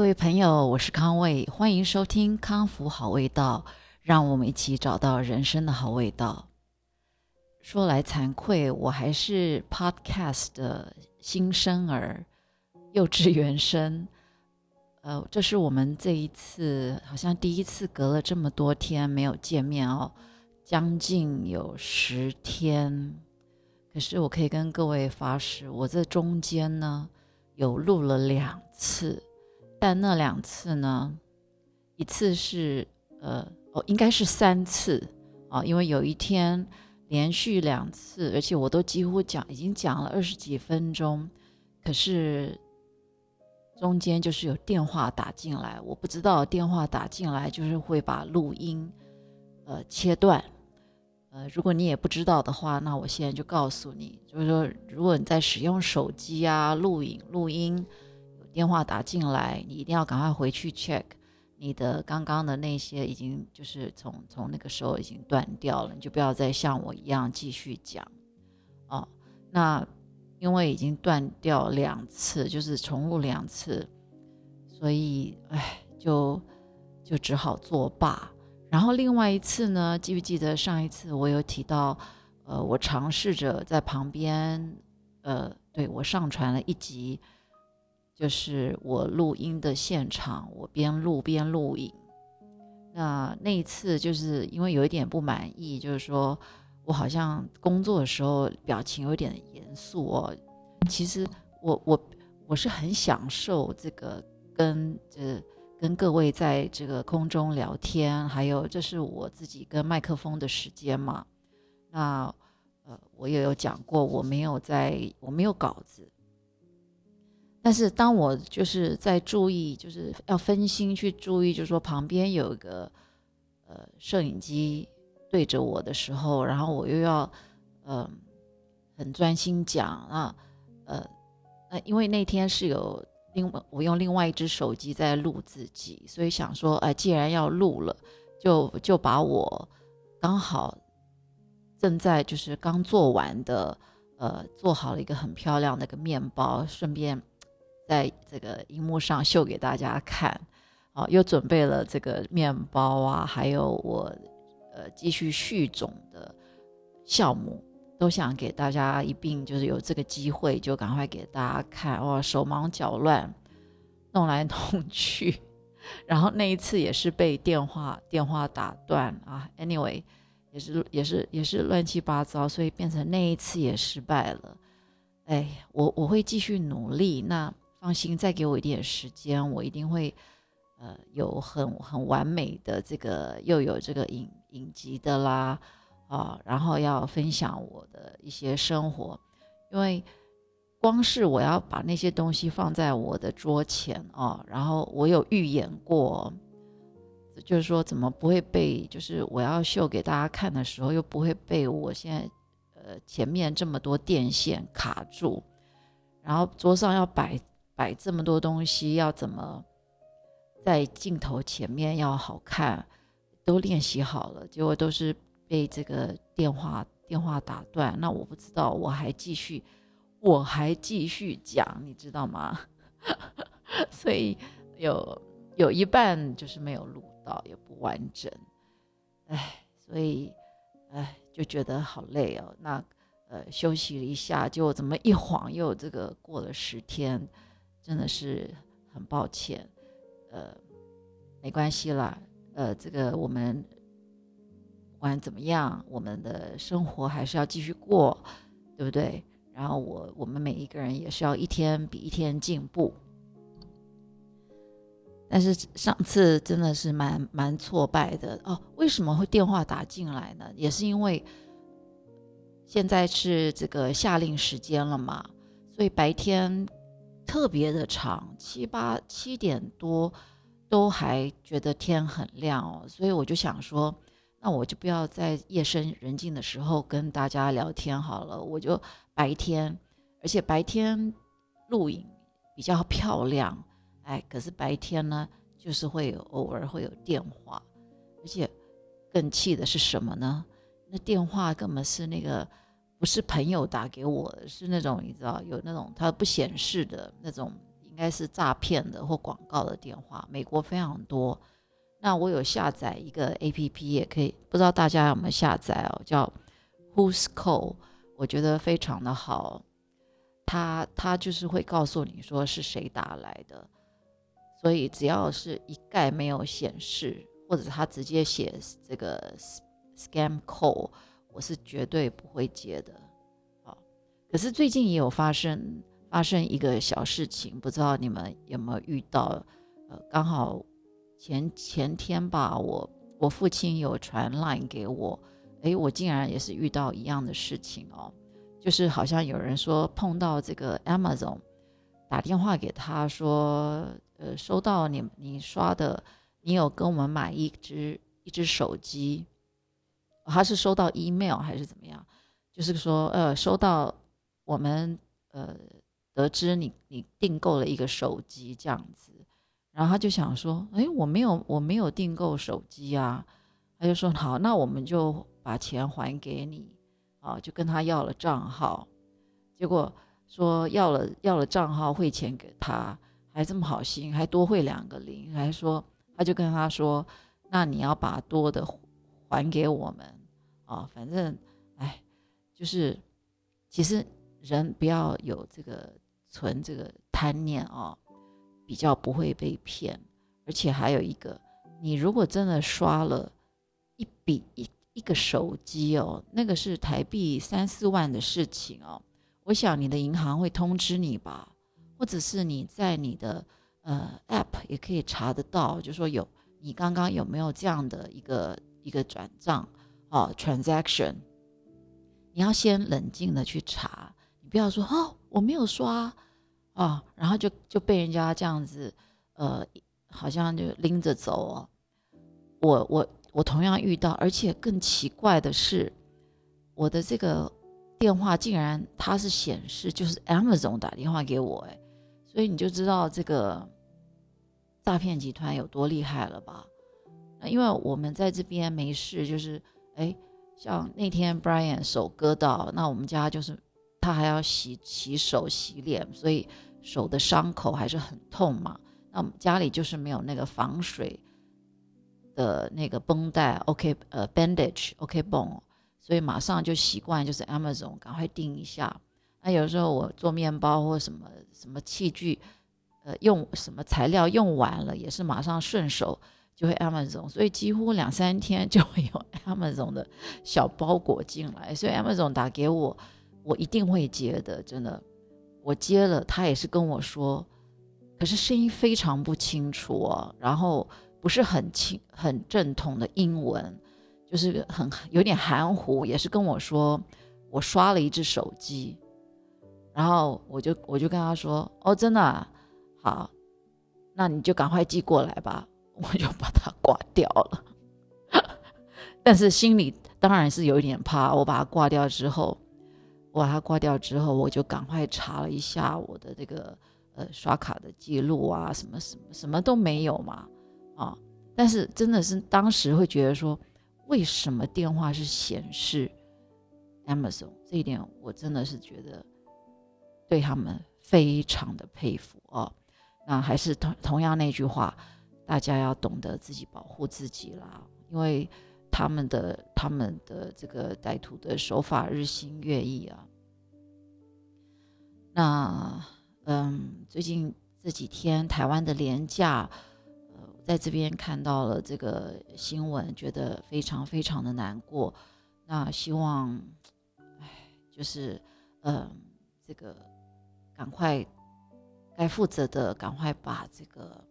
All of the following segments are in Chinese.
各位朋友，我是康卫，欢迎收听《康复好味道》，让我们一起找到人生的好味道。说来惭愧，我还是 Podcast 的新生儿，幼稚园生。呃，这是我们这一次好像第一次隔了这么多天没有见面哦，将近有十天。可是我可以跟各位发誓，我这中间呢有录了两次。但那两次呢？一次是呃哦，应该是三次啊，因为有一天连续两次，而且我都几乎讲已经讲了二十几分钟，可是中间就是有电话打进来，我不知道电话打进来就是会把录音呃切断，呃，如果你也不知道的话，那我现在就告诉你，就是说如果你在使用手机啊录影录音。电话打进来，你一定要赶快回去 check 你的刚刚的那些已经就是从从那个时候已经断掉了，你就不要再像我一样继续讲哦。那因为已经断掉两次，就是重录两次，所以哎，就就只好作罢。然后另外一次呢，记不记得上一次我有提到，呃，我尝试着在旁边，呃，对我上传了一集。就是我录音的现场，我边录边录影。那那一次就是因为有一点不满意，就是说我好像工作的时候表情有点严肃哦。其实我我我是很享受这个跟呃跟各位在这个空中聊天，还有这是我自己跟麦克风的时间嘛。那呃我也有讲过，我没有在我没有稿子。但是当我就是在注意，就是要分心去注意，就是说旁边有一个呃摄影机对着我的时候，然后我又要嗯很专心讲啊呃呃，因为那天是有另外我用另外一只手机在录自己，所以想说哎，既然要录了，就就把我刚好正在就是刚做完的呃做好了一个很漂亮的一个面包，顺便。在这个荧幕上秀给大家看，啊，又准备了这个面包啊，还有我呃继续续种的酵母，都想给大家一并就是有这个机会就赶快给大家看，哇，手忙脚乱，弄来弄去，然后那一次也是被电话电话打断啊，anyway 也是也是也是乱七八糟，所以变成那一次也失败了，哎，我我会继续努力，那。放心，再给我一点时间，我一定会，呃，有很很完美的这个，又有这个影影集的啦，啊，然后要分享我的一些生活，因为光是我要把那些东西放在我的桌前啊，然后我有预演过，就是说怎么不会被，就是我要秀给大家看的时候，又不会被我现在呃前面这么多电线卡住，然后桌上要摆。摆这么多东西要怎么在镜头前面要好看，都练习好了，结果都是被这个电话电话打断。那我不知道，我还继续，我还继续讲，你知道吗？所以有有一半就是没有录到，也不完整。哎，所以哎就觉得好累哦。那呃休息了一下，就怎么一晃又这个过了十天。真的是很抱歉，呃，没关系啦，呃，这个我们不管怎么样，我们的生活还是要继续过，对不对？然后我我们每一个人也是要一天比一天进步。但是上次真的是蛮蛮挫败的哦。为什么会电话打进来呢？也是因为现在是这个夏令时间了嘛，所以白天。特别的长，七八七点多都还觉得天很亮哦，所以我就想说，那我就不要在夜深人静的时候跟大家聊天好了，我就白天，而且白天录影比较漂亮，哎，可是白天呢，就是会偶尔会有电话，而且更气的是什么呢？那电话根本是那个。不是朋友打给我的，是那种你知道有那种它不显示的那种应该是诈骗的或广告的电话，美国非常多。那我有下载一个 A P P，也可以，不知道大家有没有下载哦，叫 Who's Call，我觉得非常的好。它它就是会告诉你说是谁打来的，所以只要是一概没有显示，或者他直接写这个 Scam Call，我是绝对不会接的。好，可是最近也有发生发生一个小事情，不知道你们有没有遇到？呃，刚好。前前天吧，我我父亲有传 line 给我，诶，我竟然也是遇到一样的事情哦，就是好像有人说碰到这个 Amazon 打电话给他说，呃，收到你你刷的，你有跟我们买一只一只手机，他是收到 email 还是怎么样？就是说，呃，收到我们呃得知你你订购了一个手机这样子。然后他就想说：“哎，我没有，我没有订购手机啊。”他就说：“好，那我们就把钱还给你。”啊，就跟他要了账号，结果说要了要了账号汇钱给他，还这么好心，还多汇两个零，还说他就跟他说：“那你要把多的还给我们啊。”反正哎，就是其实人不要有这个存这个贪念啊。比较不会被骗，而且还有一个，你如果真的刷了一笔一一个手机哦，那个是台币三四万的事情哦，我想你的银行会通知你吧，或者是你在你的呃 App 也可以查得到，就说有你刚刚有没有这样的一个一个转账哦 transaction，你要先冷静的去查，你不要说哦我没有刷。啊，然后就就被人家这样子，呃，好像就拎着走哦。我我我同样遇到，而且更奇怪的是，我的这个电话竟然它是显示就是 Amazon 打电话给我，哎，所以你就知道这个诈骗集团有多厉害了吧？那因为我们在这边没事，就是哎，像那天 Brian 手割到，那我们家就是他还要洗洗手洗脸，所以。手的伤口还是很痛嘛？那我们家里就是没有那个防水的那个绷带，OK，呃，bandage，OK，绷，所以马上就习惯就是 Amazon，赶快订一下。那有时候我做面包或什么什么器具，呃，用什么材料用完了，也是马上顺手就会 Amazon，所以几乎两三天就会有 Amazon 的小包裹进来。所以 Amazon 打给我，我一定会接的，真的。我接了，他也是跟我说，可是声音非常不清楚哦，然后不是很清很正统的英文，就是很有点含糊，也是跟我说我刷了一只手机，然后我就我就跟他说，哦，真的好，那你就赶快寄过来吧，我就把它挂掉了，但是心里当然是有一点怕，我把它挂掉之后。我把它挂掉之后，我就赶快查了一下我的这个呃刷卡的记录啊，什么什么什么都没有嘛，啊！但是真的是当时会觉得说，为什么电话是显示 Amazon 这一点，我真的是觉得对他们非常的佩服哦。那还是同同样那句话，大家要懂得自己保护自己啦，因为。他们的他们的这个歹徒的手法日新月异啊。那嗯，最近这几天台湾的廉价，呃，在这边看到了这个新闻，觉得非常非常的难过。那希望，哎，就是嗯，这个赶快该负责的赶快把这个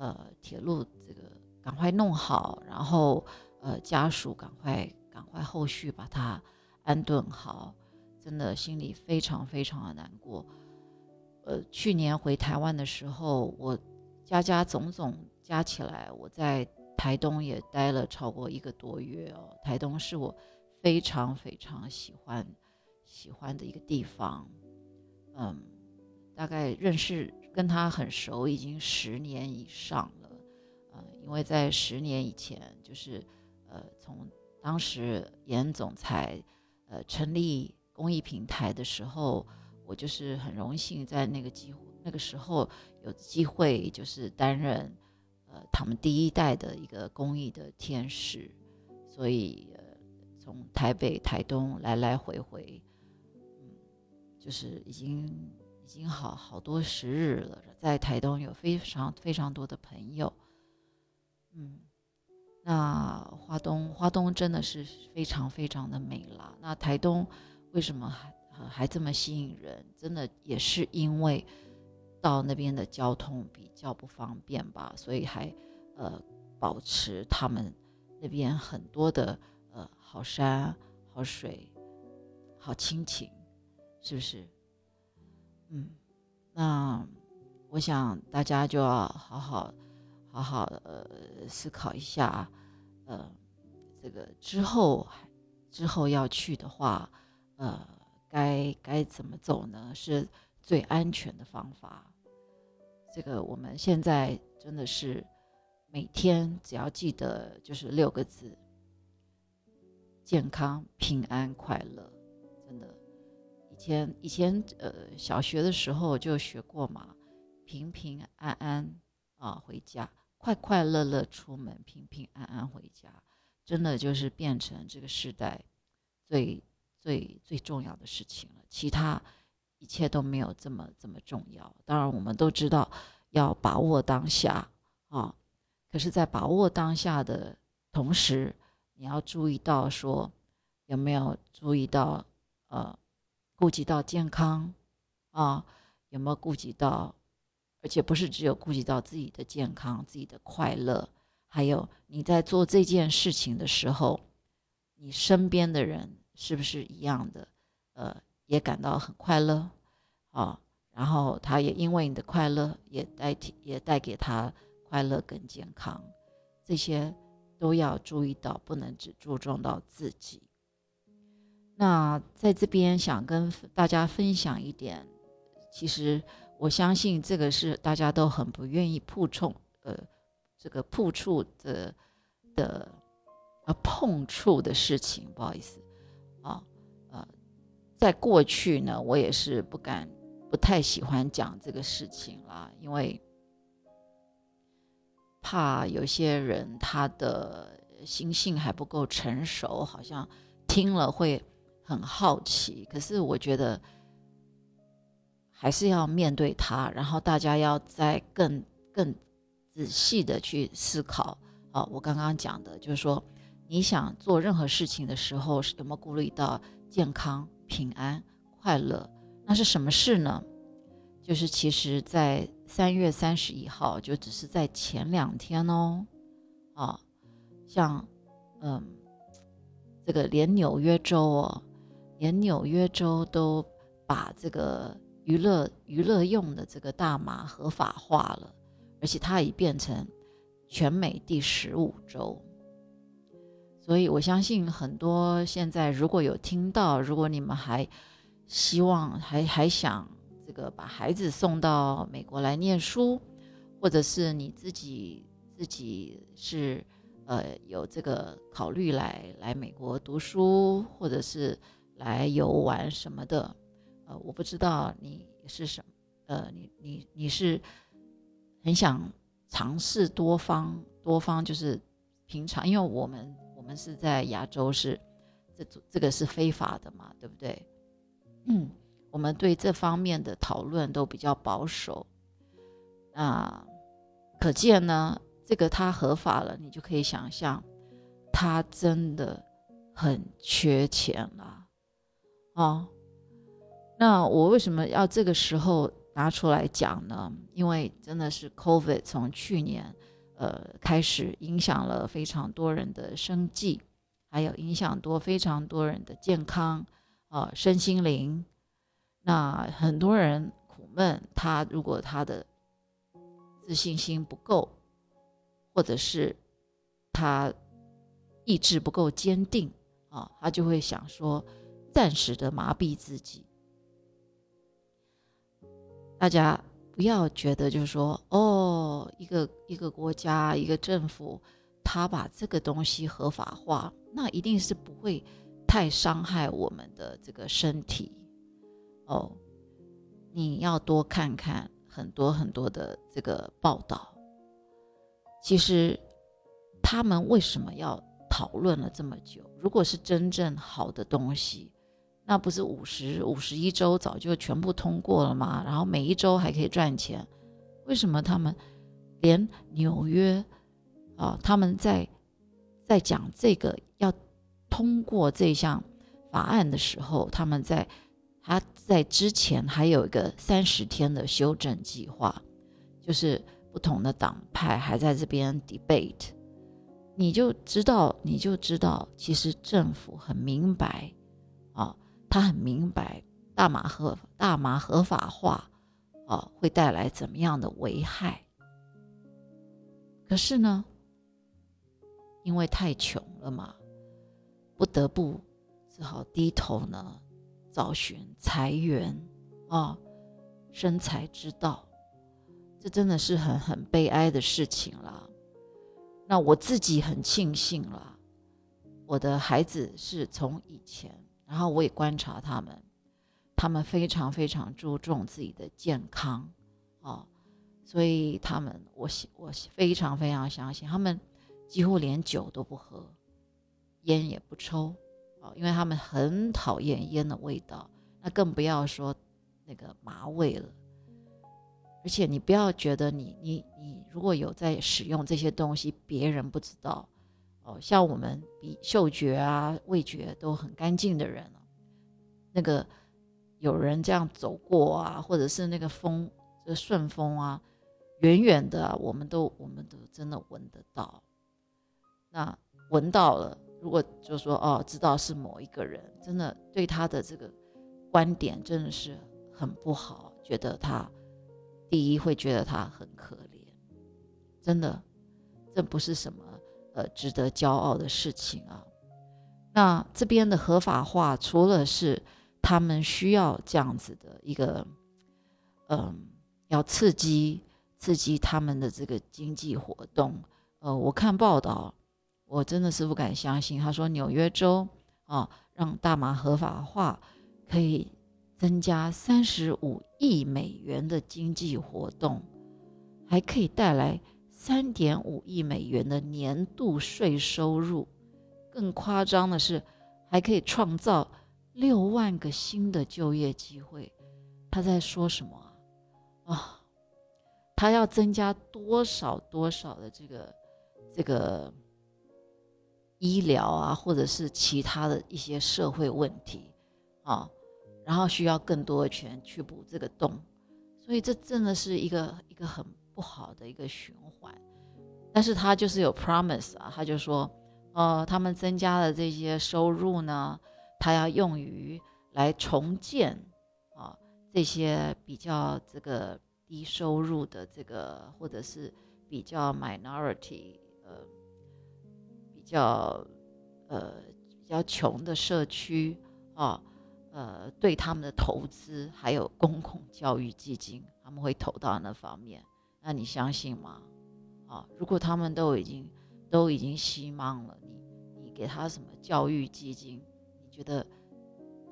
呃铁路这个赶快弄好，然后。呃，家属赶快赶快后续把他安顿好，真的心里非常非常的难过。呃，去年回台湾的时候，我家家总总加起来，我在台东也待了超过一个多月哦。台东是我非常非常喜欢喜欢的一个地方，嗯，大概认识跟他很熟，已经十年以上了。呃，因为在十年以前就是。呃，从当时严总裁呃成立公益平台的时候，我就是很荣幸在那个机会那个时候有机会就是担任呃他们第一代的一个公益的天使，所以呃从台北、台东来来回回，嗯，就是已经已经好好多时日了，在台东有非常非常多的朋友，嗯。那花东，花东真的是非常非常的美啦。那台东为什么还还这么吸引人？真的也是因为到那边的交通比较不方便吧，所以还呃保持他们那边很多的呃好山好水好亲情，是不是？嗯，那我想大家就要好好。好好呃思考一下，呃，这个之后之后要去的话，呃，该该怎么走呢？是最安全的方法。这个我们现在真的是每天只要记得就是六个字：健康、平安、快乐。以前以前呃小学的时候就学过嘛，平平安安啊回家。快快乐乐出门，平平安安回家，真的就是变成这个时代最最最重要的事情了。其他一切都没有这么这么重要。当然，我们都知道要把握当下啊。可是，在把握当下的同时，你要注意到说有没有注意到呃，顾及到健康啊，有没有顾及到？而且不是只有顾及到自己的健康、自己的快乐，还有你在做这件事情的时候，你身边的人是不是一样的？呃，也感到很快乐啊，然后他也因为你的快乐，也代替也带给他快乐跟健康，这些都要注意到，不能只注重到自己。那在这边想跟大家分享一点，其实。我相信这个是大家都很不愿意碰触，呃，这个碰触的的呃碰触的事情，不好意思，啊，呃，在过去呢，我也是不敢、不太喜欢讲这个事情啦，因为怕有些人他的心性还不够成熟，好像听了会很好奇。可是我觉得。还是要面对它，然后大家要再更更仔细的去思考。啊，我刚刚讲的就是说，你想做任何事情的时候，有没有顾虑到健康、平安、快乐？那是什么事呢？就是其实，在三月三十一号，就只是在前两天哦，啊，像嗯，这个连纽约州哦，连纽约州都把这个。娱乐娱乐用的这个大麻合法化了，而且它已变成全美第十五州。所以我相信很多现在如果有听到，如果你们还希望还还想这个把孩子送到美国来念书，或者是你自己自己是呃有这个考虑来来美国读书，或者是来游玩什么的。呃，我不知道你是什么，呃，你你你是很想尝试多方多方，就是平常，因为我们我们是在亚洲，是这这个是非法的嘛，对不对？嗯，我们对这方面的讨论都比较保守。那可见呢，这个它合法了，你就可以想象，他真的很缺钱了，哦。那我为什么要这个时候拿出来讲呢？因为真的是 COVID 从去年，呃开始影响了非常多人的生计，还有影响多非常多人的健康，啊身心灵。那很多人苦闷，他如果他的自信心不够，或者是他意志不够坚定，啊，他就会想说暂时的麻痹自己。大家不要觉得就是说，哦，一个一个国家一个政府，他把这个东西合法化，那一定是不会太伤害我们的这个身体。哦，你要多看看很多很多的这个报道，其实他们为什么要讨论了这么久？如果是真正好的东西，那不是五十五十一周早就全部通过了吗？然后每一周还可以赚钱，为什么他们连纽约啊，他们在在讲这个要通过这项法案的时候，他们在他在之前还有一个三十天的修正计划，就是不同的党派还在这边 debate，你就知道你就知道，其实政府很明白。他很明白大麻合大麻合法化，啊，会带来怎么样的危害。可是呢，因为太穷了嘛，不得不只好低头呢，找寻财源啊，生财之道。这真的是很很悲哀的事情啦。那我自己很庆幸啦，我的孩子是从以前。然后我也观察他们，他们非常非常注重自己的健康，哦，所以他们我我非常非常相信他们几乎连酒都不喝，烟也不抽，哦，因为他们很讨厌烟的味道，那更不要说那个麻味了。而且你不要觉得你你你如果有在使用这些东西，别人不知道。哦，像我们比嗅觉啊、味觉都很干净的人那个有人这样走过啊，或者是那个风，这顺风啊，远远的我们都我们都真的闻得到。那闻到了，如果就说哦，知道是某一个人，真的对他的这个观点真的是很不好，觉得他第一会觉得他很可怜，真的，这不是什么。值得骄傲的事情啊。那这边的合法化，除了是他们需要这样子的一个，嗯，要刺激刺激他们的这个经济活动。呃，我看报道，我真的是不敢相信。他说纽约州啊，让大麻合法化可以增加三十五亿美元的经济活动，还可以带来。三点五亿美元的年度税收入，更夸张的是，还可以创造六万个新的就业机会。他在说什么啊？啊，他要增加多少多少的这个这个医疗啊，或者是其他的一些社会问题啊，然后需要更多的钱去补这个洞，所以这真的是一个一个很。不好的一个循环，但是他就是有 promise 啊，他就说，呃，他们增加的这些收入呢，他要用于来重建啊这些比较这个低收入的这个或者是比较 minority 呃比较呃比较穷的社区啊，呃对他们的投资还有公共教育基金，他们会投到那方面。那你相信吗？啊，如果他们都已经都已经希望了，你你给他什么教育基金？你觉得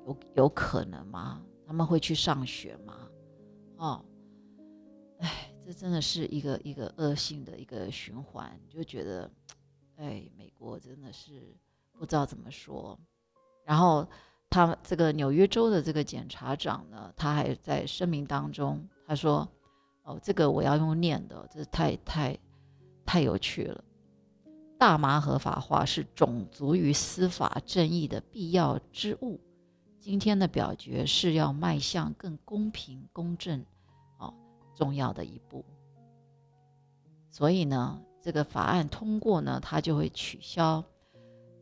有有可能吗？他们会去上学吗？哦，哎，这真的是一个一个恶性的一个循环，就觉得，哎，美国真的是不知道怎么说。然后他这个纽约州的这个检察长呢，他还在声明当中他说。哦，这个我要用念的，这太太太有趣了。大麻合法化是种族与司法正义的必要之物。今天的表决是要迈向更公平公正，哦，重要的一步。所以呢，这个法案通过呢，它就会取消，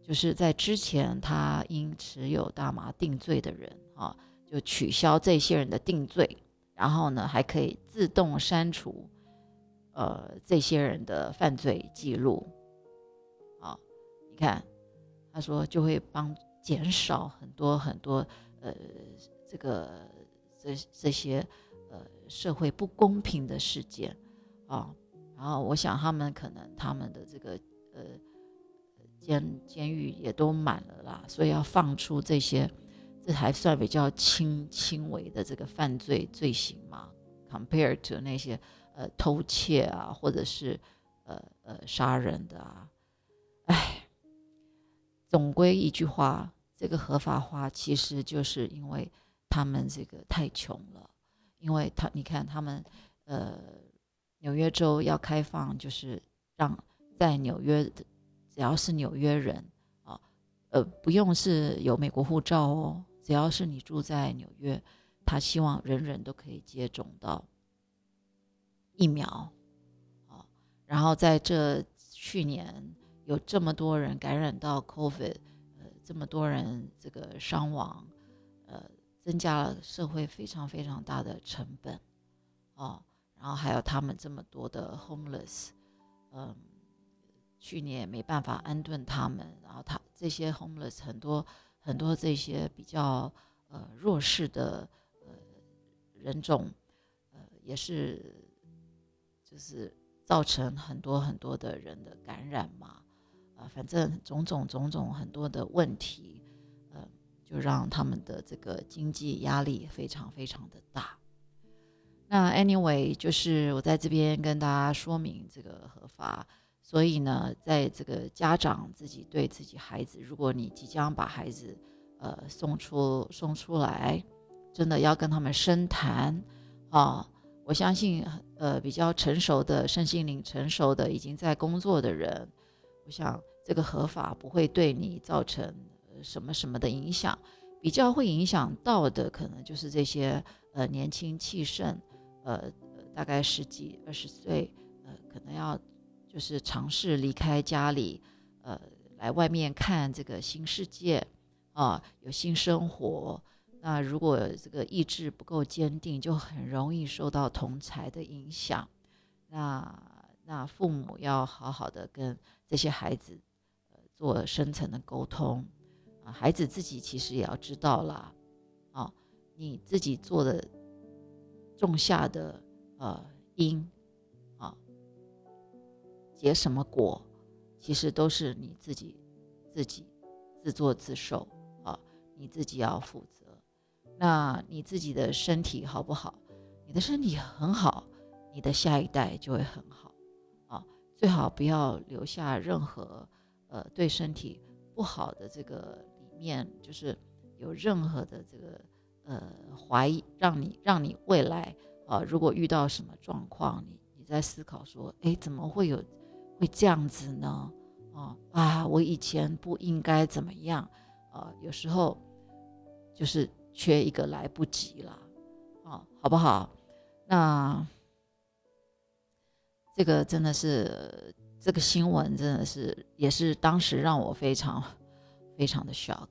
就是在之前他因持有大麻定罪的人啊，就取消这些人的定罪。然后呢，还可以自动删除，呃，这些人的犯罪记录。好，你看，他说就会帮减少很多很多，呃，这个这这些呃社会不公平的事件啊。然后我想他们可能他们的这个呃监监狱也都满了啦，所以要放出这些。这还算比较轻轻微的这个犯罪罪行吗？？Compared to 那些呃偷窃啊，或者是呃呃杀人的啊，哎，总归一句话，这个合法化其实就是因为他们这个太穷了，因为他你看他们呃纽约州要开放，就是让在纽约的只要是纽约人啊，呃不用是有美国护照哦。只要是你住在纽约，他希望人人都可以接种到疫苗，啊，然后在这去年有这么多人感染到 COVID，呃，这么多人这个伤亡，呃，增加了社会非常非常大的成本，哦，然后还有他们这么多的 homeless，嗯，去年没办法安顿他们，然后他这些 homeless 很多。很多这些比较呃弱势的呃人种，呃也是就是造成很多很多的人的感染嘛，啊，反正种种种种很多的问题，呃，就让他们的这个经济压力非常非常的大。那 anyway，就是我在这边跟大家说明这个合法。所以呢，在这个家长自己对自己孩子，如果你即将把孩子，呃，送出送出来，真的要跟他们深谈啊！我相信，呃，比较成熟的身心灵成熟的已经在工作的人，我想这个合法不会对你造成什么什么的影响。比较会影响到的，可能就是这些呃年轻气盛，呃，大概十几二十岁，呃，可能要。就是尝试离开家里，呃，来外面看这个新世界，啊，有新生活。那如果这个意志不够坚定，就很容易受到同才的影响。那那父母要好好的跟这些孩子，呃，做深层的沟通。啊，孩子自己其实也要知道啦，啊，你自己做的种下的呃因。结什么果，其实都是你自己自己自作自受啊！你自己要负责。那你自己的身体好不好？你的身体很好，你的下一代就会很好啊！最好不要留下任何呃对身体不好的这个里面，就是有任何的这个呃怀疑，让你让你未来啊，如果遇到什么状况，你你在思考说，哎，怎么会有？会这样子呢？哦啊，我以前不应该怎么样？啊，有时候就是缺一个来不及了，啊，好不好？那这个真的是这个新闻，真的是也是当时让我非常非常的 shock。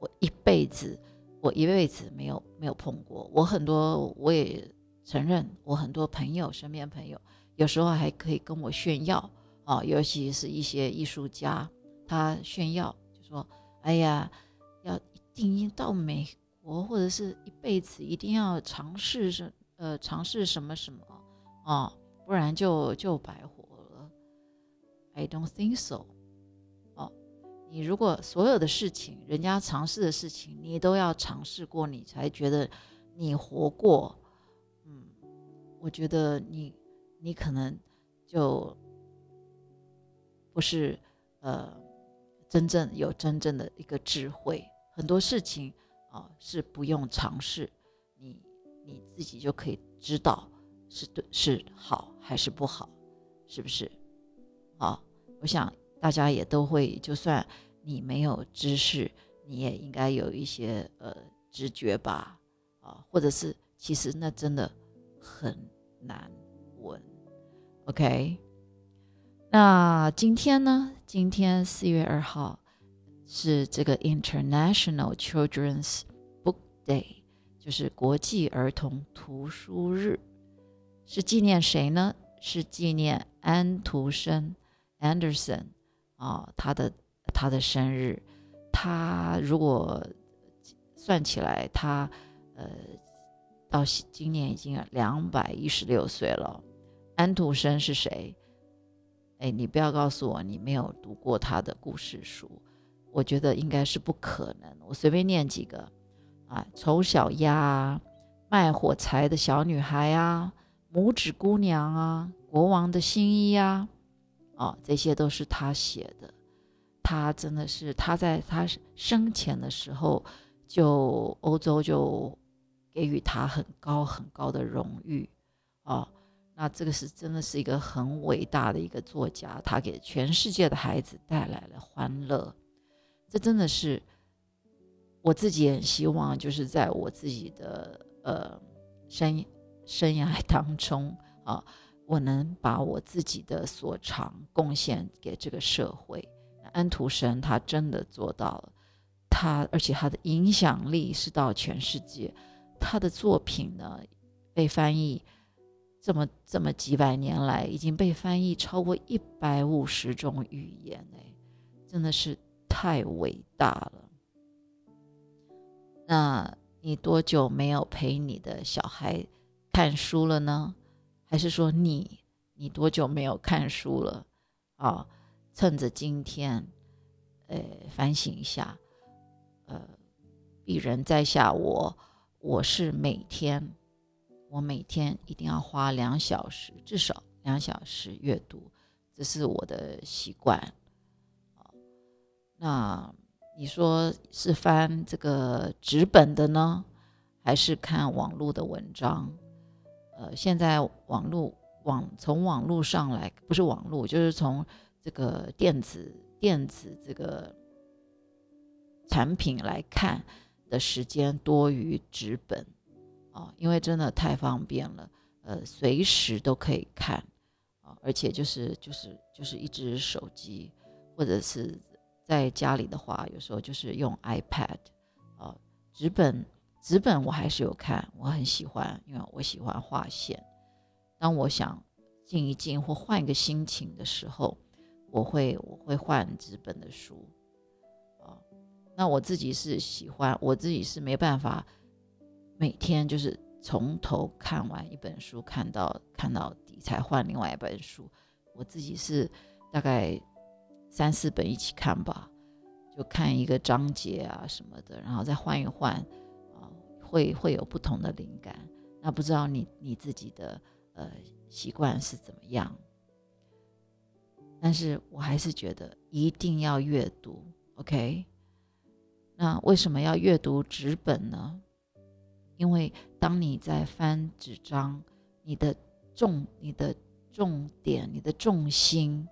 我一辈子，我一辈子没有没有碰过。我很多我也承认，我很多朋友身边朋友有时候还可以跟我炫耀。哦，尤其是一些艺术家，他炫耀就说：“哎呀，要一定要到美国，或者是一辈子一定要尝试什呃尝试什么什么啊，不然就就白活了。” I don't think so。哦，你如果所有的事情，人家尝试的事情，你都要尝试过，你才觉得你活过。嗯，我觉得你你可能就。不是，呃，真正有真正的一个智慧，很多事情啊是不用尝试，你你自己就可以知道是对是好还是不好，是不是？好，我想大家也都会，就算你没有知识，你也应该有一些呃直觉吧，啊，或者是其实那真的很难闻，OK。那今天呢？今天四月二号是这个 International Children's Book Day，就是国际儿童图书日，是纪念谁呢？是纪念安徒生 Anderson 啊，他的他的生日。他如果算起来，他呃到今年已经两百一十六岁了。安徒生是谁？哎，你不要告诉我你没有读过他的故事书，我觉得应该是不可能。我随便念几个啊，《丑小鸭》卖火柴的小女孩啊，拇指姑娘啊，国王的新衣啊，哦，这些都是他写的。他真的是他在他生前的时候，就欧洲就给予他很高很高的荣誉，哦，那这个是真的是一个很伟大的一个作家，他给全世界的孩子带来了欢乐。这真的是我自己也很希望，就是在我自己的。呃，生生涯当中啊，我能把我自己的所长贡献给这个社会。安徒生他真的做到了，他而且他的影响力是到全世界。他的作品呢，被翻译这么这么几百年来，已经被翻译超过一百五十种语言，哎，真的是太伟大了。那。你多久没有陪你的小孩看书了呢？还是说你你多久没有看书了？啊，趁着今天，呃，反省一下。呃，鄙人在下，我我是每天，我每天一定要花两小时，至少两小时阅读，这是我的习惯。那。你说是翻这个纸本的呢，还是看网络的文章？呃，现在网络网从网络上来，不是网络，就是从这个电子电子这个产品来看的时间多于纸本啊，因为真的太方便了，呃，随时都可以看啊，而且就是就是就是一只手机或者是。在家里的话，有时候就是用 iPad，啊，纸本纸本我还是有看，我很喜欢，因为我喜欢画线。当我想静一静或换一个心情的时候，我会我会换纸本的书，啊，那我自己是喜欢，我自己是没办法每天就是从头看完一本书，看到看到底才换另外一本书，我自己是大概。三四本一起看吧，就看一个章节啊什么的，然后再换一换，啊，会会有不同的灵感。那不知道你你自己的呃习惯是怎么样？但是我还是觉得一定要阅读，OK？那为什么要阅读纸本呢？因为当你在翻纸张，你的重、你的重点、你的重心。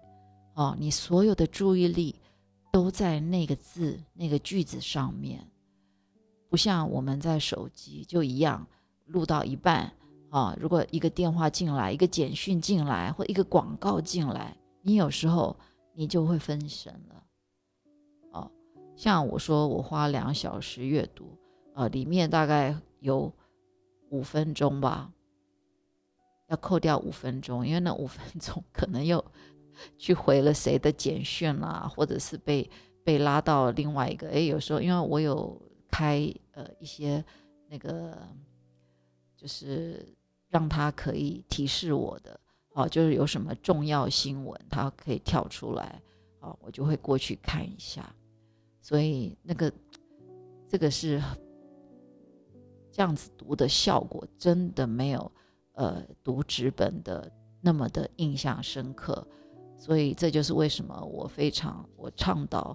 哦，你所有的注意力都在那个字、那个句子上面，不像我们在手机就一样，录到一半，啊，如果一个电话进来、一个简讯进来或一个广告进来，你有时候你就会分神了。哦，像我说我花两小时阅读，呃，里面大概有五分钟吧，要扣掉五分钟，因为那五分钟 可能又。去回了谁的简讯啦，或者是被被拉到另外一个哎，有时候因为我有开呃一些那个，就是让他可以提示我的哦，就是有什么重要新闻，他可以跳出来哦，我就会过去看一下。所以那个这个是这样子读的效果，真的没有呃读纸本的那么的印象深刻。所以这就是为什么我非常我倡导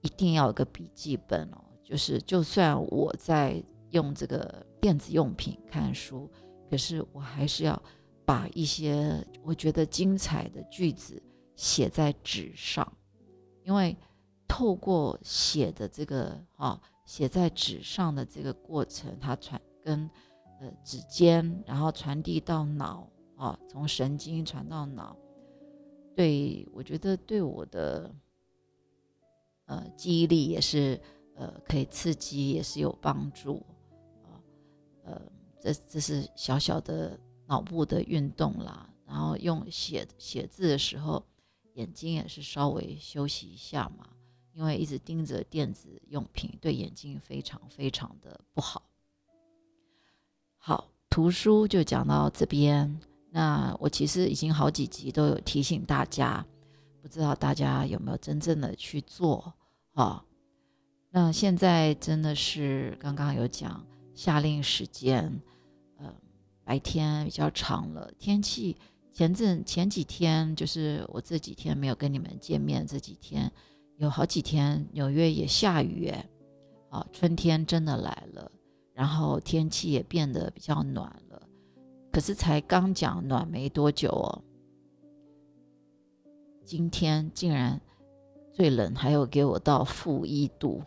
一定要有个笔记本哦，就是就算我在用这个电子用品看书，可是我还是要把一些我觉得精彩的句子写在纸上，因为透过写的这个啊写在纸上的这个过程，它传跟呃指尖，然后传递到脑啊，从神经传到脑。对，我觉得对我的呃记忆力也是呃可以刺激，也是有帮助啊。呃，这这是小小的脑部的运动啦。然后用写写字的时候，眼睛也是稍微休息一下嘛，因为一直盯着电子用品，对眼睛非常非常的不好。好，图书就讲到这边。那我其实已经好几集都有提醒大家，不知道大家有没有真正的去做啊？那现在真的是刚刚有讲夏令时间，呃白天比较长了，天气前阵前几天就是我这几天没有跟你们见面，这几天有好几天纽约也下雨哎，啊，春天真的来了，然后天气也变得比较暖了，可是才刚讲暖没多久哦，今天竟然最冷还有给我到负一度，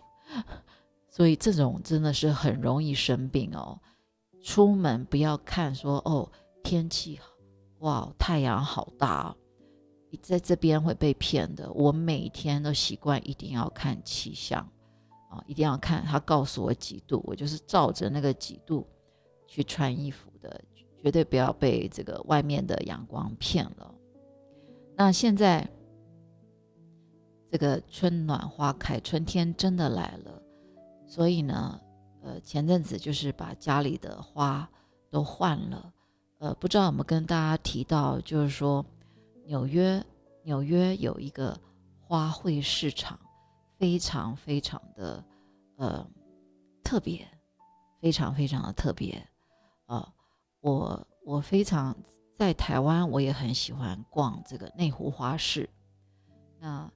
所以这种真的是很容易生病哦。出门不要看说哦天气哇太阳好大，在这边会被骗的。我每天都习惯一定要看气象啊，一定要看他告诉我几度，我就是照着那个几度去穿衣服的，绝对不要被这个外面的阳光骗了。那现在这个春暖花开，春天真的来了，所以呢。呃，前阵子就是把家里的花都换了，呃，不知道有没有跟大家提到，就是说纽约纽约有一个花卉市场，非常非常的呃特别，非常非常的特别，呃，我我非常在台湾，我也很喜欢逛这个内湖花市，那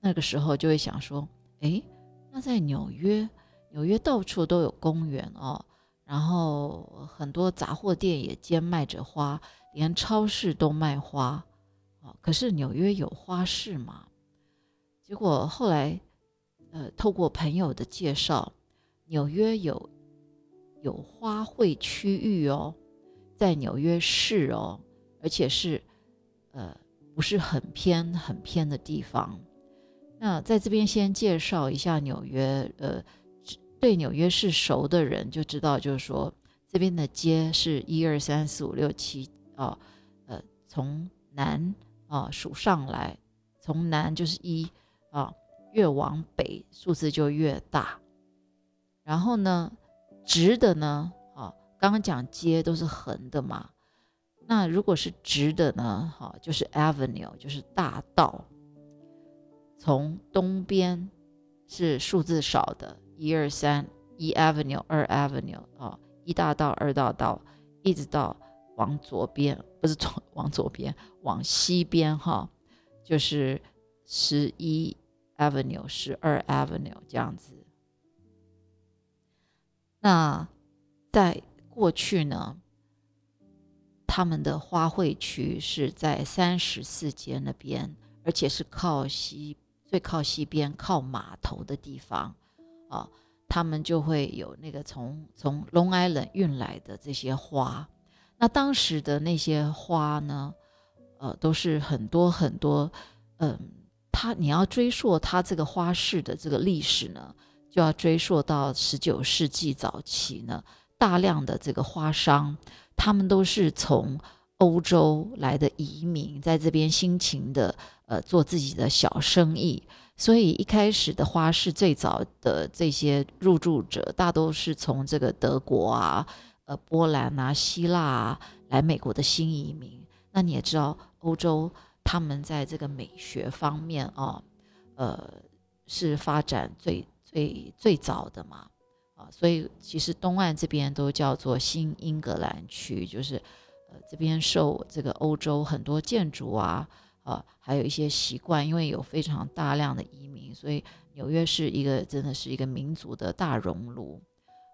那个时候就会想说，哎，那在纽约。纽约到处都有公园哦，然后很多杂货店也兼卖着花，连超市都卖花，哦，可是纽约有花市吗？结果后来，呃，透过朋友的介绍，纽约有有花卉区域哦，在纽约市哦，而且是呃不是很偏很偏的地方。那在这边先介绍一下纽约，呃。对纽约市熟的人就知道，就是说这边的街是一二三四五六七啊，呃，从南啊数上来，从南就是一啊，越往北数字就越大。然后呢，直的呢，啊，刚刚讲街都是横的嘛，那如果是直的呢，哈，就是 avenue，就是大道。从东边是数字少的。一二三，一 avenue，二 avenue，啊，一大道，二大道，一直到往左边，不是从往左边，往西边哈，就是十一 avenue，十二 avenue 这样子。那在过去呢，他们的花卉区是在三十四街那边，而且是靠西，最靠西边，靠码头的地方。啊，他们就会有那个从从 Long Island 运来的这些花，那当时的那些花呢，呃，都是很多很多，嗯，它你要追溯它这个花市的这个历史呢，就要追溯到十九世纪早期呢，大量的这个花商，他们都是从欧洲来的移民，在这边辛勤的呃做自己的小生意。所以一开始的花市最早的这些入住者，大都是从这个德国啊、波兰啊、希腊啊来美国的新移民。那你也知道，欧洲他们在这个美学方面啊，呃是发展最最最早的嘛，啊，所以其实东岸这边都叫做新英格兰区，就是呃这边受这个欧洲很多建筑啊。啊，还有一些习惯，因为有非常大量的移民，所以纽约是一个真的是一个民族的大熔炉，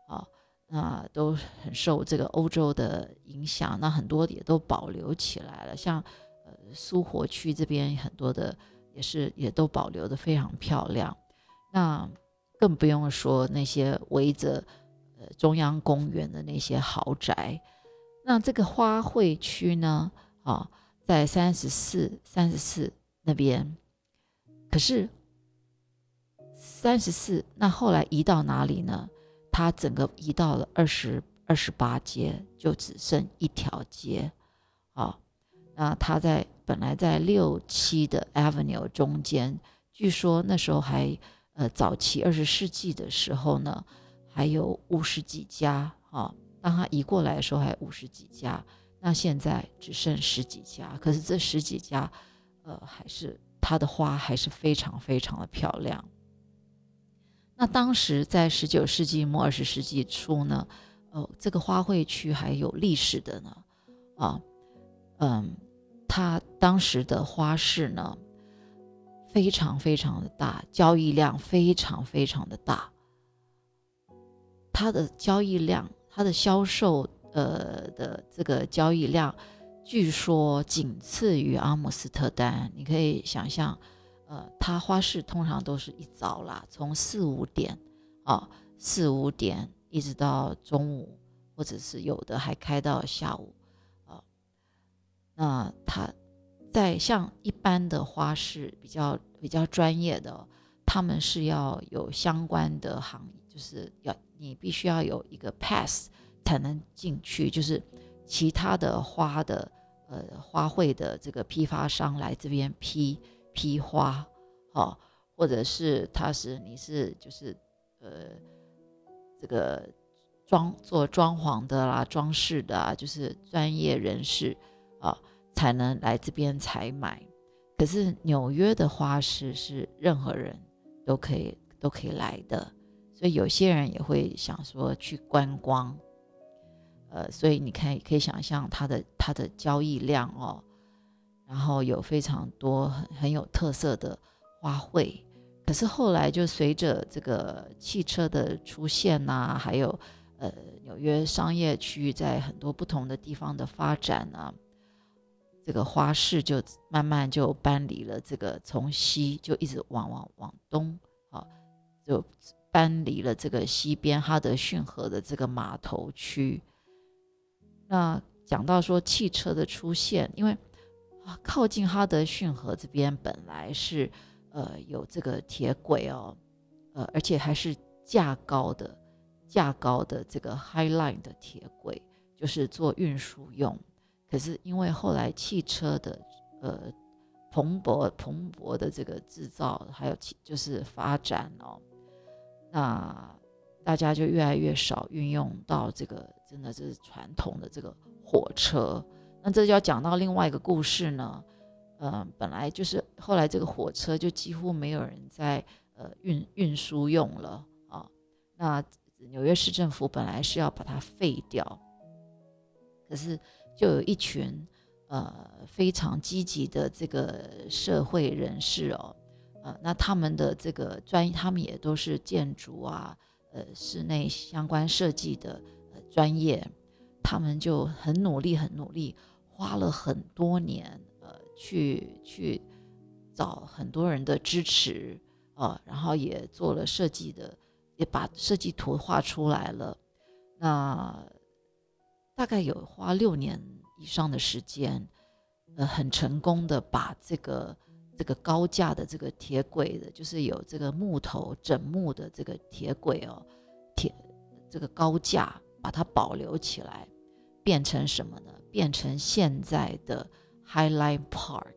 啊，那都很受这个欧洲的影响，那很多也都保留起来了，像呃苏活区这边很多的也是也都保留的非常漂亮，那更不用说那些围着呃中央公园的那些豪宅，那这个花卉区呢，啊。在三十四、三十四那边，可是三十四那后来移到哪里呢？它整个移到了二十二十八街，就只剩一条街。啊，那它在本来在六七的 Avenue 中间，据说那时候还呃早期二十世纪的时候呢，还有五十几家。啊，当它移过来的时候，还五十几家。那现在只剩十几家，可是这十几家，呃，还是它的花还是非常非常的漂亮。那当时在十九世纪末二十世纪初呢，呃，呃，这个花卉区还有历史的呢，啊，嗯，它当时的花市呢，非常非常的大，交易量非常非常的大，它的交易量，它的销售，呃的这个交易量，据说仅次于阿姆斯特丹。你可以想象，呃，它花市通常都是一早啦，从四五点，啊，四五点。一直到中午，或者是有的还开到下午，啊，那他在像一般的花市比较比较专业的，他们是要有相关的行，就是要你必须要有一个 pass 才能进去，就是其他的花的呃花卉的这个批发商来这边批批花，哦，或者是他是你是就是呃。这个装做装潢的啦、装饰的啊，就是专业人士啊，才能来这边采买。可是纽约的花市是任何人都可以都可以来的，所以有些人也会想说去观光。呃，所以你看，可以想象它的它的交易量哦，然后有非常多很很有特色的花卉。可是后来就随着这个汽车的出现呐，还有呃纽约商业区在很多不同的地方的发展啊，这个花市就慢慢就搬离了这个从西就一直往往往东啊，就搬离了这个西边哈德逊河的这个码头区。那讲到说汽车的出现，因为靠近哈德逊河这边本来是。呃，有这个铁轨哦，呃，而且还是架高的、架高的这个 High Line 的铁轨，就是做运输用。可是因为后来汽车的呃蓬勃蓬勃的这个制造，还有就是发展哦，那大家就越来越少运用到这个，真的就是传统的这个火车。那这就要讲到另外一个故事呢。嗯，本来就是后来这个火车就几乎没有人在呃运运输用了啊。那纽约市政府本来是要把它废掉，可是就有一群呃非常积极的这个社会人士哦，呃，那他们的这个专，他们也都是建筑啊，呃，室内相关设计的呃专业，他们就很努力，很努力，花了很多年。呃去去找很多人的支持啊，然后也做了设计的，也把设计图画出来了。那大概有花六年以上的时间，呃，很成功的把这个这个高架的这个铁轨的，就是有这个木头整木的这个铁轨哦，铁这个高架把它保留起来，变成什么呢？变成现在的。Highline Park，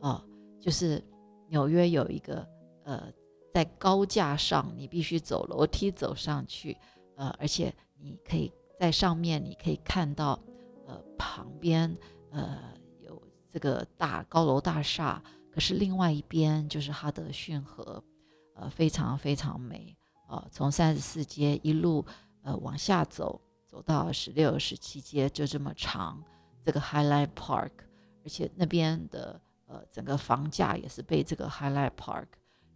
啊，就是纽约有一个呃，在高架上，你必须走楼梯走上去，呃，而且你可以在上面，你可以看到呃旁边呃有这个大高楼大厦，可是另外一边就是哈德逊河，呃，非常非常美啊。从三十四街一路呃往下走，走到十六、十七街就这么长，这个 Highline Park。而且那边的呃整个房价也是被这个 Highlight Park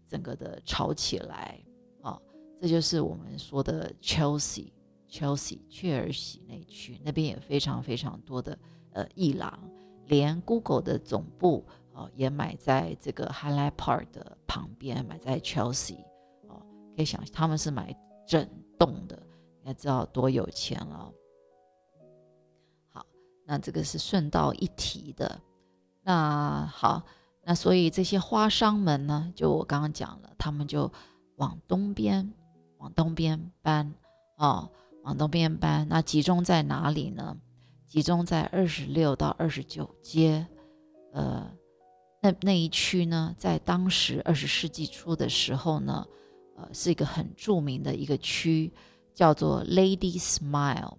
整个的炒起来啊，这就是我们说的 Chelsea Chelsea 切尔西那区，那边也非常非常多的呃艺廊，连 Google 的总部啊也买在这个 Highlight Park 的旁边，买在 Chelsea 哦，可以想他们是买整栋的，该知道多有钱了。好那这个是顺道一提的，那好，那所以这些花商们呢，就我刚刚讲了，他们就往东边，往东边搬哦，往东边搬。那集中在哪里呢？集中在二十六到二十九街，呃，那那一区呢，在当时二十世纪初的时候呢，呃，是一个很著名的一个区，叫做 Lady Smile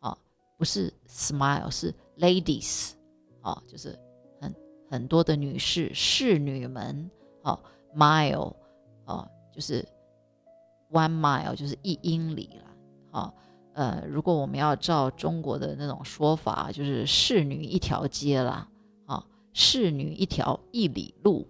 啊。不是 smile，是 ladies，啊，就是很很多的女士侍女们，啊，mile，啊，就是 one mile，就是一英里了，啊，呃，如果我们要照中国的那种说法，就是侍女一条街啦，啊，侍女一条一里路，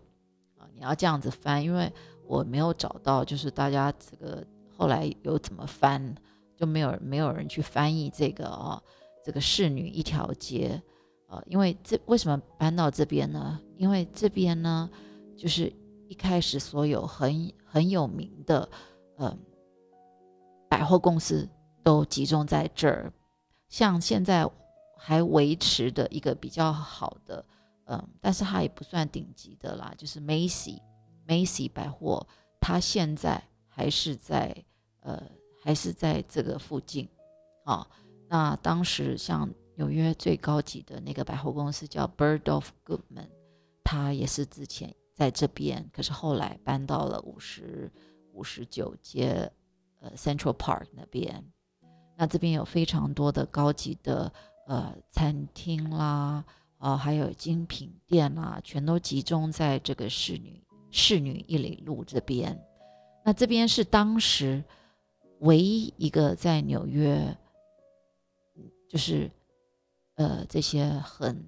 啊，你要这样子翻，因为我没有找到，就是大家这个后来有怎么翻，就没有没有人去翻译这个啊，这个侍女一条街，呃，因为这为什么搬到这边呢？因为这边呢，就是一开始所有很很有名的，嗯，百货公司。都集中在这儿，像现在还维持的一个比较好的，嗯，但是它也不算顶级的啦，就是 Macy，Macy 百货，它现在还是在，呃，还是在这个附近，啊，那当时像纽约最高级的那个百货公司叫 Bird of Goodman，它也是之前在这边，可是后来搬到了五十五十九街，呃，Central Park 那边。那这边有非常多的高级的呃餐厅啦，啊，还有精品店啦，全都集中在这个侍女侍女一里路这边。那这边是当时唯一一个在纽约，就是呃这些很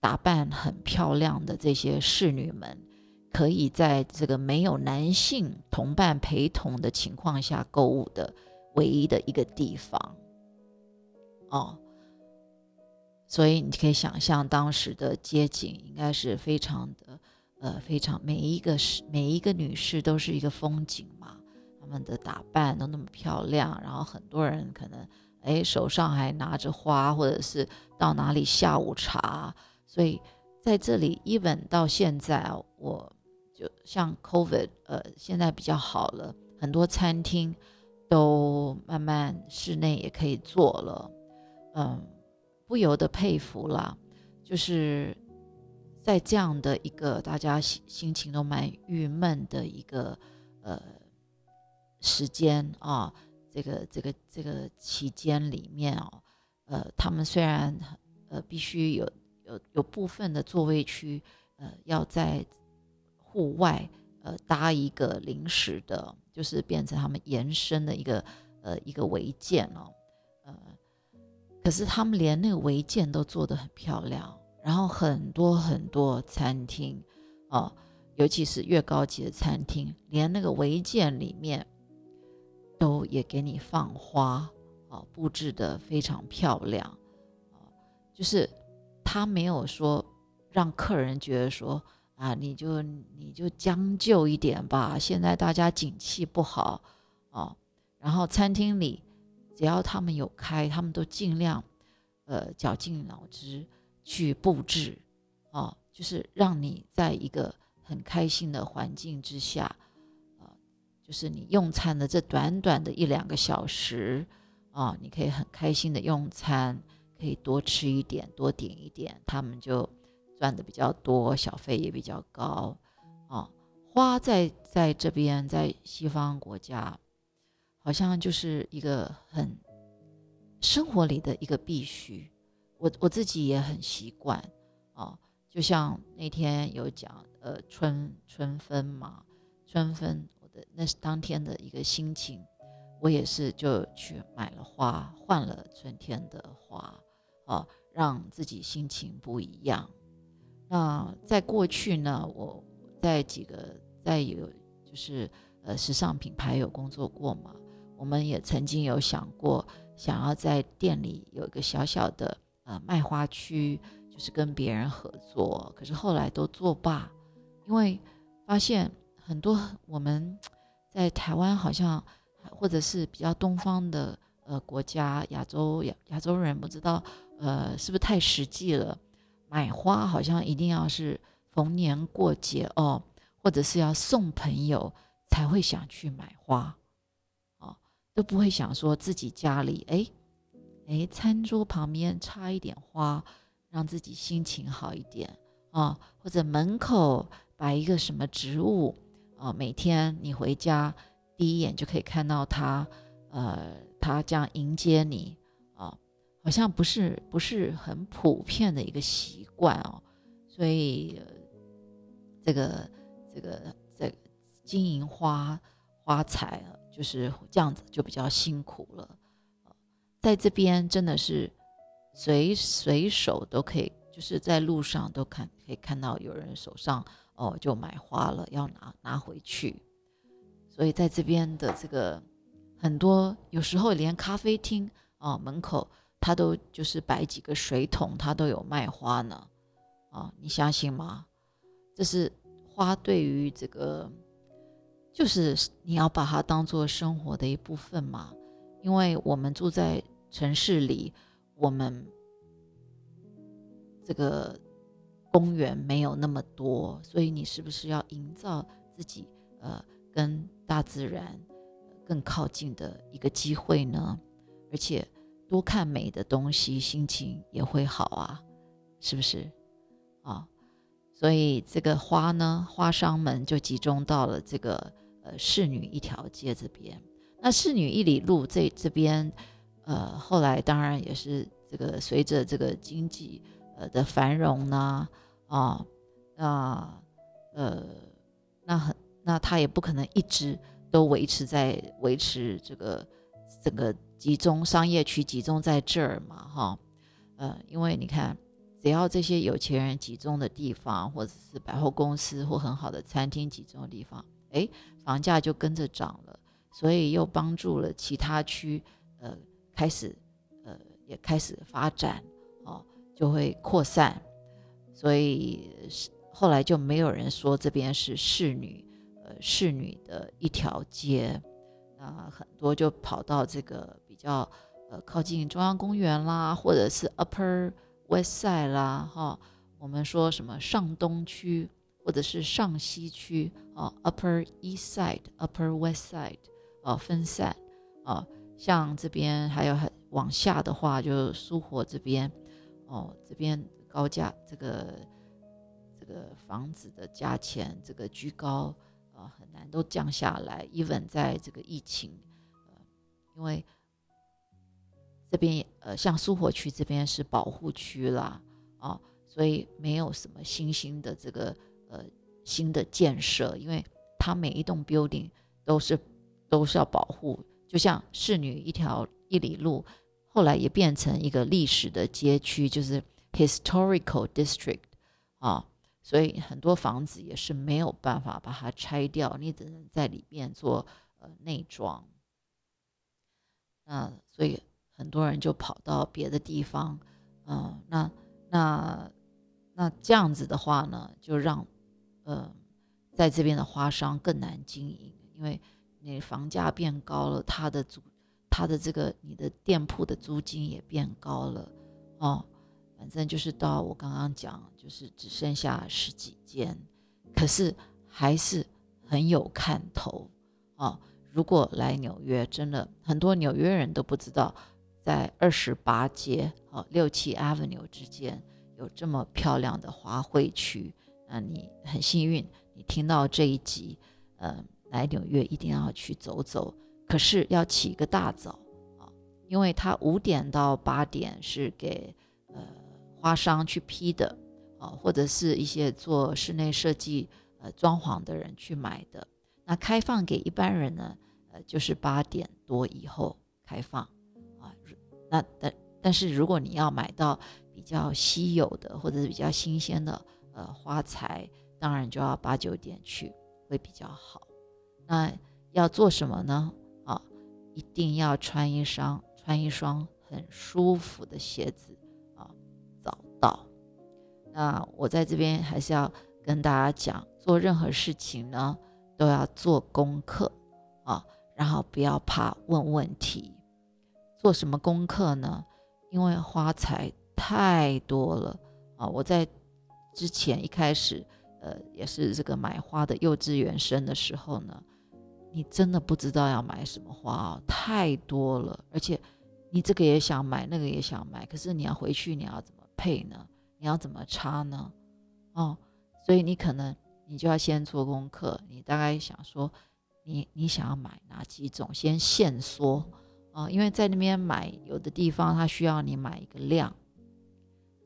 打扮很漂亮的这些侍女们，可以在这个没有男性同伴陪同的情况下购物的。唯一的一个地方，哦，所以你可以想象当时的街景应该是非常的，呃，非常每一个是每一个女士都是一个风景嘛，他们的打扮都那么漂亮，然后很多人可能哎手上还拿着花，或者是到哪里下午茶，所以在这里，even 到现在，我就像 COVID，呃，现在比较好了，很多餐厅。都慢慢室内也可以做了，嗯，不由得佩服啦。就是在这样的一个大家心心情都蛮郁闷的一个呃时间啊，这个这个这个期间里面哦，呃，他们虽然呃必须有有有部分的座位区呃要在户外呃搭一个临时的。就是变成他们延伸的一个呃一个违建哦，呃，可是他们连那个违建都做得很漂亮，然后很多很多餐厅哦，尤其是越高级的餐厅，连那个违建里面都也给你放花啊，布置的非常漂亮啊，就是他没有说让客人觉得说。啊，你就你就将就一点吧。现在大家景气不好哦，然后餐厅里只要他们有开，他们都尽量呃绞尽脑汁去布置哦，就是让你在一个很开心的环境之下，就是你用餐的这短短的一两个小时啊，你可以很开心的用餐，可以多吃一点，多点一点，他们就。赚的比较多，小费也比较高，啊，花在在这边，在西方国家，好像就是一个很生活里的一个必须。我我自己也很习惯，啊，就像那天有讲，呃，春春分嘛，春分，那是当天的一个心情，我也是就去买了花，换了春天的花，啊，让自己心情不一样。那在过去呢，我在几个在有就是呃时尚品牌有工作过嘛，我们也曾经有想过想要在店里有一个小小的呃卖花区，就是跟别人合作，可是后来都作罢，因为发现很多我们在台湾好像或者是比较东方的呃国家，亚洲亚亚洲人不知道呃是不是太实际了。买花好像一定要是逢年过节哦，或者是要送朋友才会想去买花，哦，都不会想说自己家里哎哎餐桌旁边插一点花，让自己心情好一点啊，或者门口摆一个什么植物啊，每天你回家第一眼就可以看到他，呃，他这样迎接你。啊好像不是不是很普遍的一个习惯哦，所以这个这个这经营花花材就是这样子就比较辛苦了，在这边真的是随随手都可以，就是在路上都看可以看到有人手上哦就买花了，要拿拿回去。所以在这边的这个很多，有时候连咖啡厅啊门口，他都就是摆几个水桶，他都有卖花呢。啊，你相信吗？这是花对于这个，就是你要把它当做生活的一部分嘛。因为我们住在城市里，我们这个公园没有那么多，所以你是不是要营造自己呃跟大自然更靠近的一个机会呢？而且多看美的东西，心情也会好啊，是不是？啊，所以这个花呢，花商们就集中到了这个呃侍女一条街这边。那侍女一里路这这边，呃，后来当然也是这个随着这个经济呃的繁荣呢，啊那呃那很那他也不可能一直都维持在维持这个整个集中商业区集中在这儿嘛，哈，呃，因为你看。只要这些有钱人集中的地方，或者是百货公司或很好的餐厅集中的地方，哎，房价就跟着涨了，所以又帮助了其他区，呃，开始，呃，也开始发展，哦，就会扩散，所以是后来就没有人说这边是侍女，呃，侍女的一条街，那很多就跑到这个比较，呃，靠近中央公园啦，或者是 Upper。West Side 啦，哈，我们说什么上东区或者是上西区啊，Upper East Side、Upper West Side 啊，分散啊，像这边还有很往下的话，就苏活这边哦，这边高价这个这个房子的价钱这个居高啊，很难都降下来。Even 在这个疫情，呃，因为。这边呃，像苏活区这边是保护区啦，啊，所以没有什么新兴的这个呃新的建设，因为它每一栋 building 都是都是要保护，就像侍女一条一里路，后来也变成一个历史的街区，就是 historical district 啊，所以很多房子也是没有办法把它拆掉，你只能在里面做呃内装，那所以。很多人就跑到别的地方，嗯，那那那这样子的话呢，就让，呃，在这边的花商更难经营，因为你房价变高了，他的租，他的这个你的店铺的租金也变高了，哦，反正就是到我刚刚讲，就是只剩下十几间，可是还是很有看头，哦，如果来纽约，真的很多纽约人都不知道。在二十八街哦六七 Avenue 之间有这么漂亮的花卉区，那你很幸运，你听到这一集，呃，来纽约一定要去走走，可是要起一个大早啊，因为它五点到八点是给呃花商去批的啊，或者是一些做室内设计呃装潢的人去买的，那开放给一般人呢，呃，就是八点多以后开放。啊那但但是如果你要买到比较稀有的或者是比较新鲜的呃花材，当然就要八九点去会比较好。那要做什么呢？啊，一定要穿一双穿一双很舒服的鞋子，那我在这边还是要跟大家讲，做任何事情呢都要做功课啊，然后不要怕问问题。做什么功课呢？因为花材太多了啊！我在之前一开始，呃，也是这个买花的幼稚园生的时候呢，你真的不知道要买什么花哦，太多了，而且你这个也想买，那个也想买，可是你要回去，你要怎么配呢？你要怎么插呢？哦，所以你可能你就要先做功课，你大概想说，你你想要买哪几种，先现说。啊，因为在那边买，有的地方它需要你买一个量，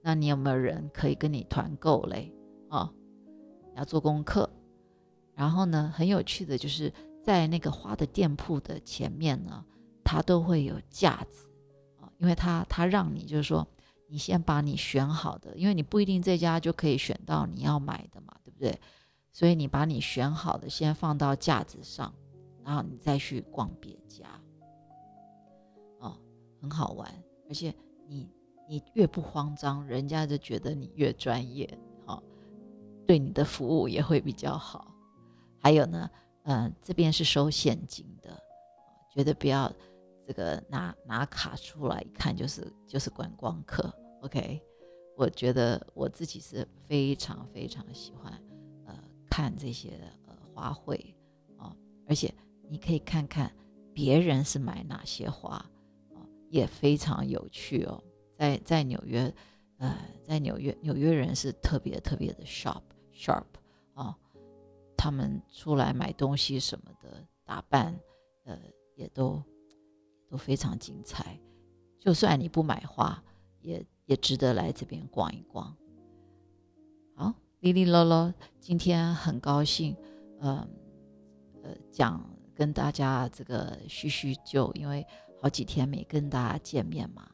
那你有没有人可以跟你团购嘞？啊，要做功课。然后呢，很有趣的就是在那个花的店铺的前面呢，它都会有架子啊，因为它它让你就是说，你先把你选好的，因为你不一定这家就可以选到你要买的嘛，对不对？所以你把你选好的先放到架子上，然后你再去逛别家，哦，很好玩，而且你你越不慌张，人家就觉得你越专业，哦，对你的服务也会比较好。还有呢，嗯，这边是收现金的，绝对不要这个拿拿卡出来一看就是就是观光客。OK，我觉得我自己是非常非常喜欢呃。看这些呃花卉哦，而且你可以看看别人是买哪些花哦，也非常有趣哦。在在纽约，呃，在纽约，纽约人是特别特别的 sharp sharp 哦，他们出来买东西什么的，打扮呃也都都非常精彩。就算你不买花，也也值得来这边逛一逛。好。哩哩啰啰，今天很高兴，呃，呃，讲跟大家这个叙叙旧，因为好几天没跟大家见面嘛。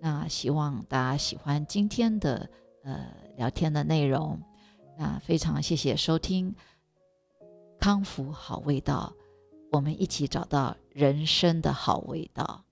那希望大家喜欢今天的呃聊天的内容。那非常谢谢收听，康福好味道，我们一起找到人生的好味道。